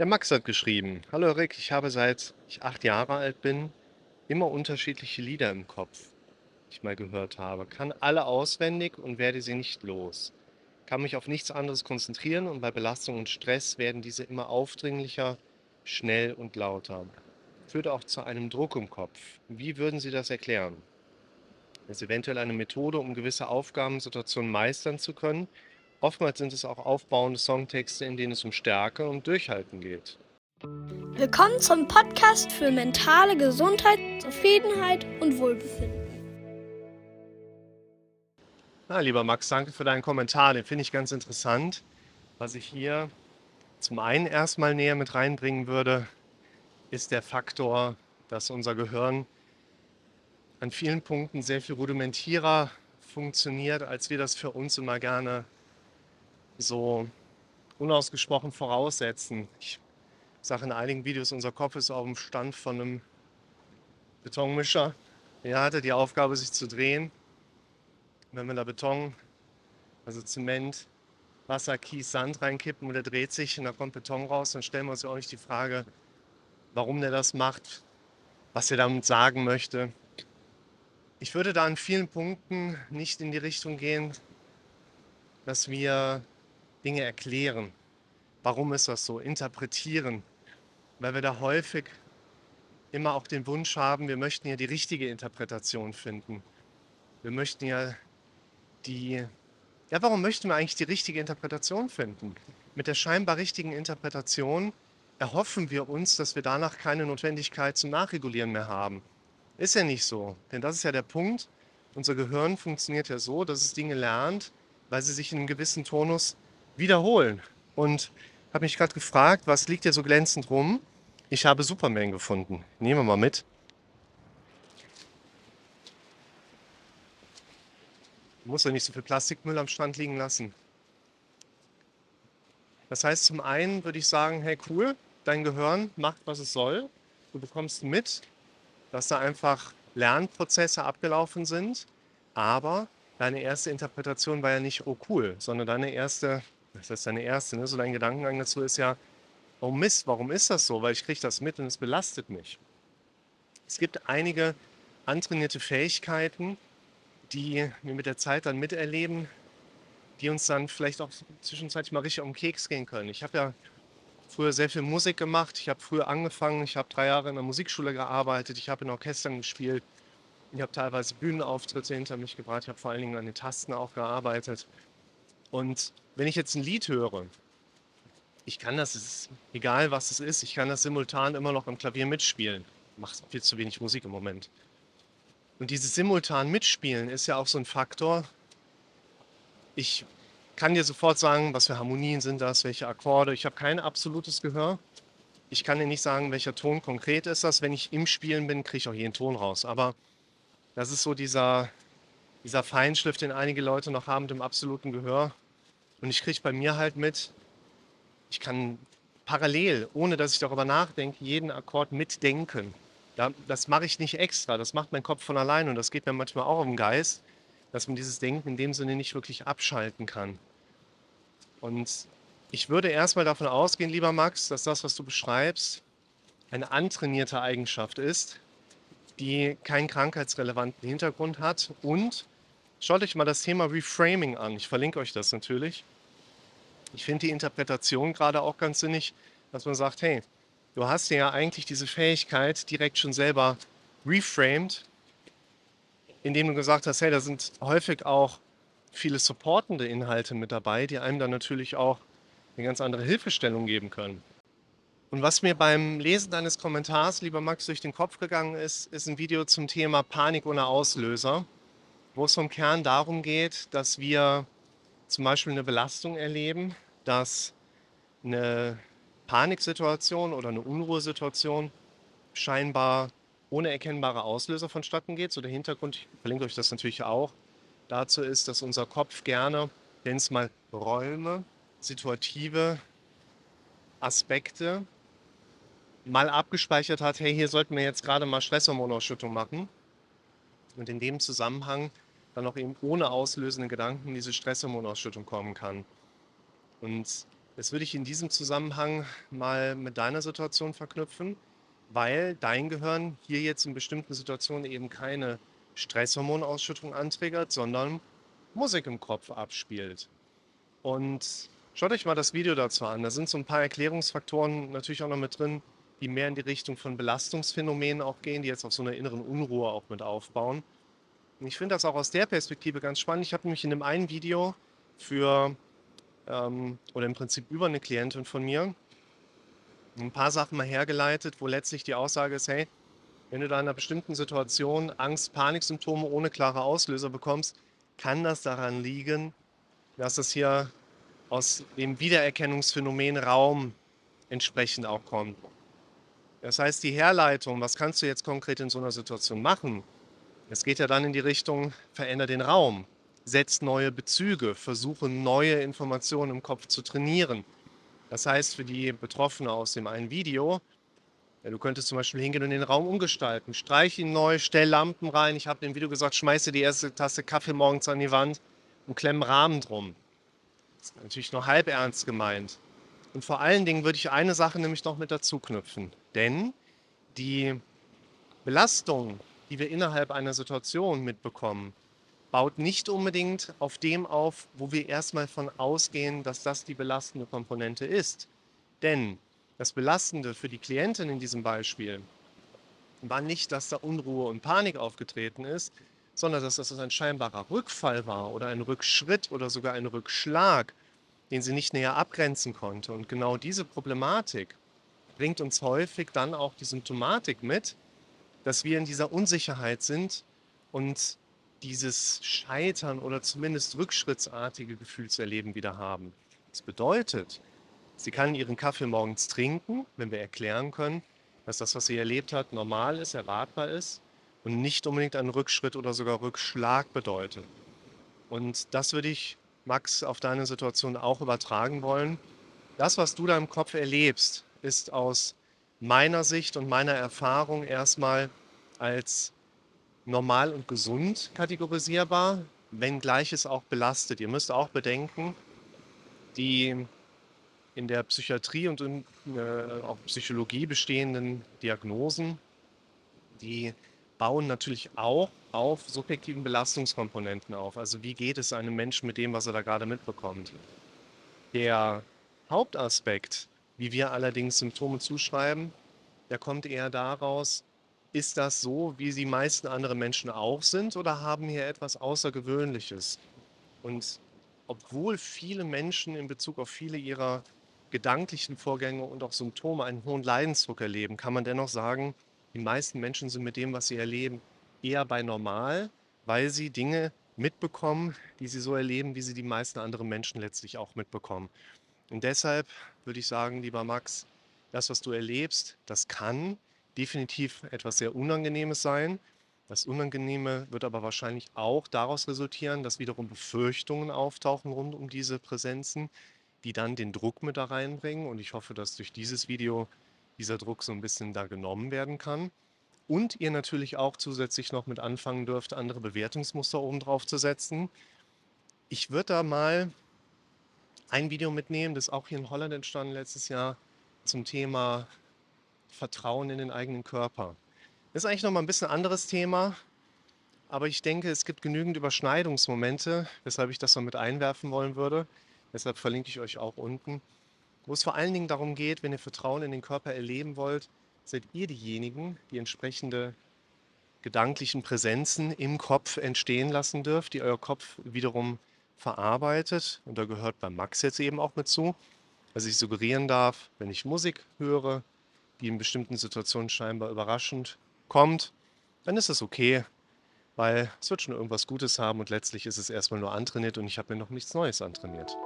Der Max hat geschrieben: Hallo Rick, ich habe seit ich acht Jahre alt bin immer unterschiedliche Lieder im Kopf, die ich mal gehört habe. Kann alle auswendig und werde sie nicht los. Kann mich auf nichts anderes konzentrieren und bei Belastung und Stress werden diese immer aufdringlicher, schnell und lauter. Führt auch zu einem Druck im Kopf. Wie würden Sie das erklären? Ist eventuell eine Methode, um gewisse Aufgabensituationen meistern zu können? Oftmals sind es auch aufbauende Songtexte, in denen es um Stärke und Durchhalten geht. Willkommen zum Podcast für mentale Gesundheit, Zufriedenheit und Wohlbefinden. Na, lieber Max, danke für deinen Kommentar. Den finde ich ganz interessant. Was ich hier zum einen erstmal näher mit reinbringen würde, ist der Faktor, dass unser Gehirn an vielen Punkten sehr viel rudimentierer funktioniert, als wir das für uns immer gerne so unausgesprochen voraussetzen. Ich sage in einigen Videos, unser Kopf ist auf dem Stand von einem Betonmischer. Er hatte die Aufgabe, sich zu drehen. Wenn wir da Beton, also Zement, Wasser, Kies, Sand reinkippen und er dreht sich und da kommt Beton raus, dann stellen wir uns ja auch nicht die Frage, warum der das macht, was er damit sagen möchte. Ich würde da an vielen Punkten nicht in die Richtung gehen, dass wir Dinge erklären. Warum ist das so? Interpretieren. Weil wir da häufig immer auch den Wunsch haben, wir möchten ja die richtige Interpretation finden. Wir möchten ja die... Ja, warum möchten wir eigentlich die richtige Interpretation finden? Mit der scheinbar richtigen Interpretation erhoffen wir uns, dass wir danach keine Notwendigkeit zum Nachregulieren mehr haben. Ist ja nicht so. Denn das ist ja der Punkt. Unser Gehirn funktioniert ja so, dass es Dinge lernt, weil sie sich in einem gewissen Tonus wiederholen. Und habe mich gerade gefragt, was liegt hier so glänzend rum? Ich habe Superman gefunden. Nehmen wir mal mit. Du musst ja nicht so viel Plastikmüll am Strand liegen lassen. Das heißt, zum einen würde ich sagen, hey cool, dein Gehirn macht, was es soll. Du bekommst mit, dass da einfach Lernprozesse abgelaufen sind. Aber deine erste Interpretation war ja nicht, oh cool, sondern deine erste das ist deine erste, ne? so dein Gedankengang dazu ist ja, oh Mist, warum ist das so? Weil ich kriege das mit und es belastet mich. Es gibt einige antrainierte Fähigkeiten, die wir mit der Zeit dann miterleben, die uns dann vielleicht auch zwischenzeitlich mal richtig um den Keks gehen können. Ich habe ja früher sehr viel Musik gemacht. Ich habe früher angefangen. Ich habe drei Jahre in der Musikschule gearbeitet. Ich habe in Orchestern gespielt. Ich habe teilweise Bühnenauftritte hinter mich gebracht. Ich habe vor allen Dingen an den Tasten auch gearbeitet. Und wenn ich jetzt ein Lied höre, ich kann das, ist egal was es ist, ich kann das simultan immer noch am Klavier mitspielen. Macht viel zu wenig Musik im Moment. Und dieses simultan mitspielen ist ja auch so ein Faktor. Ich kann dir sofort sagen, was für Harmonien sind das, welche Akkorde. Ich habe kein absolutes Gehör. Ich kann dir nicht sagen, welcher Ton konkret ist das. Wenn ich im Spielen bin, kriege ich auch jeden Ton raus. Aber das ist so dieser, dieser Feinschliff, den einige Leute noch haben mit dem absoluten Gehör. Und ich kriege bei mir halt mit, ich kann parallel, ohne dass ich darüber nachdenke, jeden Akkord mitdenken. Das mache ich nicht extra, das macht mein Kopf von allein und das geht mir manchmal auch im Geist, dass man dieses Denken in dem Sinne nicht wirklich abschalten kann. Und ich würde erstmal davon ausgehen, lieber Max, dass das, was du beschreibst, eine antrainierte Eigenschaft ist, die keinen krankheitsrelevanten Hintergrund hat und Schaut euch mal das Thema Reframing an. Ich verlinke euch das natürlich. Ich finde die Interpretation gerade auch ganz sinnig, dass man sagt, hey, du hast ja eigentlich diese Fähigkeit direkt schon selber reframed, indem du gesagt hast, hey, da sind häufig auch viele supportende Inhalte mit dabei, die einem dann natürlich auch eine ganz andere Hilfestellung geben können. Und was mir beim Lesen deines Kommentars, lieber Max, durch den Kopf gegangen ist, ist ein Video zum Thema Panik ohne Auslöser wo es vom Kern darum geht, dass wir zum Beispiel eine Belastung erleben, dass eine Paniksituation oder eine Unruhesituation scheinbar ohne erkennbare Auslöser vonstatten geht. So der Hintergrund, ich verlinke euch das natürlich auch, dazu ist, dass unser Kopf gerne, wenn es mal Räume, situative Aspekte mal abgespeichert hat, hey, hier sollten wir jetzt gerade mal Stresshormonausschüttung machen und in dem Zusammenhang dann auch eben ohne auslösende Gedanken diese Stresshormonausschüttung kommen kann. Und Das würde ich in diesem Zusammenhang mal mit deiner Situation verknüpfen, weil dein Gehirn hier jetzt in bestimmten Situationen eben keine Stresshormonausschüttung anträgert, sondern Musik im Kopf abspielt. Und schaut euch mal das Video dazu an. Da sind so ein paar Erklärungsfaktoren natürlich auch noch mit drin, die mehr in die Richtung von Belastungsphänomenen auch gehen, die jetzt auf so einer inneren Unruhe auch mit aufbauen. Ich finde das auch aus der Perspektive ganz spannend. Ich habe nämlich in dem einen Video für, ähm, oder im Prinzip über eine Klientin von mir, ein paar Sachen mal hergeleitet, wo letztlich die Aussage ist, hey, wenn du da in einer bestimmten Situation Angst, Paniksymptome ohne klare Auslöser bekommst, kann das daran liegen, dass es hier aus dem Wiedererkennungsphänomen Raum entsprechend auch kommt. Das heißt, die Herleitung, was kannst du jetzt konkret in so einer Situation machen? Es geht ja dann in die Richtung, veränder den Raum, setz neue Bezüge, versuche neue Informationen im Kopf zu trainieren. Das heißt, für die Betroffene aus dem einen Video, ja, du könntest zum Beispiel hingehen und den Raum umgestalten. Streich ihn neu, stell Lampen rein. Ich habe im Video gesagt, schmeiße die erste Tasse Kaffee morgens an die Wand und klemm Rahmen drum. Das ist natürlich nur halb ernst gemeint. Und vor allen Dingen würde ich eine Sache nämlich noch mit dazu knüpfen. Denn die Belastung, die wir innerhalb einer Situation mitbekommen, baut nicht unbedingt auf dem auf, wo wir erstmal von ausgehen, dass das die belastende Komponente ist. Denn das Belastende für die Klientin in diesem Beispiel war nicht, dass da Unruhe und Panik aufgetreten ist, sondern dass das ein scheinbarer Rückfall war oder ein Rückschritt oder sogar ein Rückschlag, den sie nicht näher abgrenzen konnte. Und genau diese Problematik bringt uns häufig dann auch die Symptomatik mit, dass wir in dieser Unsicherheit sind und dieses Scheitern oder zumindest rückschrittsartige Gefühlserleben wieder haben. Das bedeutet, sie kann ihren Kaffee morgens trinken, wenn wir erklären können, dass das, was sie erlebt hat, normal ist, erwartbar ist und nicht unbedingt einen Rückschritt oder sogar Rückschlag bedeutet. Und das würde ich, Max, auf deine Situation auch übertragen wollen. Das, was du da im Kopf erlebst, ist aus meiner Sicht und meiner Erfahrung erstmal als normal und gesund kategorisierbar, wenngleich es auch belastet. Ihr müsst auch bedenken, die in der Psychiatrie und in äh, auch Psychologie bestehenden Diagnosen, die bauen natürlich auch auf subjektiven Belastungskomponenten auf. Also wie geht es einem Menschen mit dem, was er da gerade mitbekommt. Der Hauptaspekt, wie wir allerdings Symptome zuschreiben, der kommt eher daraus, ist das so, wie die meisten anderen Menschen auch sind oder haben hier etwas Außergewöhnliches? Und obwohl viele Menschen in Bezug auf viele ihrer gedanklichen Vorgänge und auch Symptome einen hohen Leidensdruck erleben, kann man dennoch sagen, die meisten Menschen sind mit dem, was sie erleben, eher bei normal, weil sie Dinge mitbekommen, die sie so erleben, wie sie die meisten anderen Menschen letztlich auch mitbekommen. Und deshalb würde ich sagen, lieber Max, das, was du erlebst, das kann definitiv etwas sehr Unangenehmes sein. Das Unangenehme wird aber wahrscheinlich auch daraus resultieren, dass wiederum Befürchtungen auftauchen rund um diese Präsenzen, die dann den Druck mit da reinbringen. Und ich hoffe, dass durch dieses Video dieser Druck so ein bisschen da genommen werden kann. Und ihr natürlich auch zusätzlich noch mit anfangen dürft, andere Bewertungsmuster oben drauf zu setzen. Ich würde da mal ein Video mitnehmen, das auch hier in Holland entstanden letztes Jahr zum Thema Vertrauen in den eigenen Körper. Das ist eigentlich noch mal ein bisschen anderes Thema, aber ich denke, es gibt genügend Überschneidungsmomente, weshalb ich das noch mit einwerfen wollen würde. Deshalb verlinke ich euch auch unten. Wo es vor allen Dingen darum geht, wenn ihr Vertrauen in den Körper erleben wollt, seid ihr diejenigen, die entsprechende gedanklichen Präsenzen im Kopf entstehen lassen dürft, die euer Kopf wiederum verarbeitet. Und da gehört bei Max jetzt eben auch mit zu, dass ich suggerieren darf, wenn ich Musik höre, die in bestimmten Situationen scheinbar überraschend kommt, dann ist es okay, weil es wird schon irgendwas Gutes haben und letztlich ist es erstmal nur antrainiert und ich habe mir noch nichts Neues antrainiert.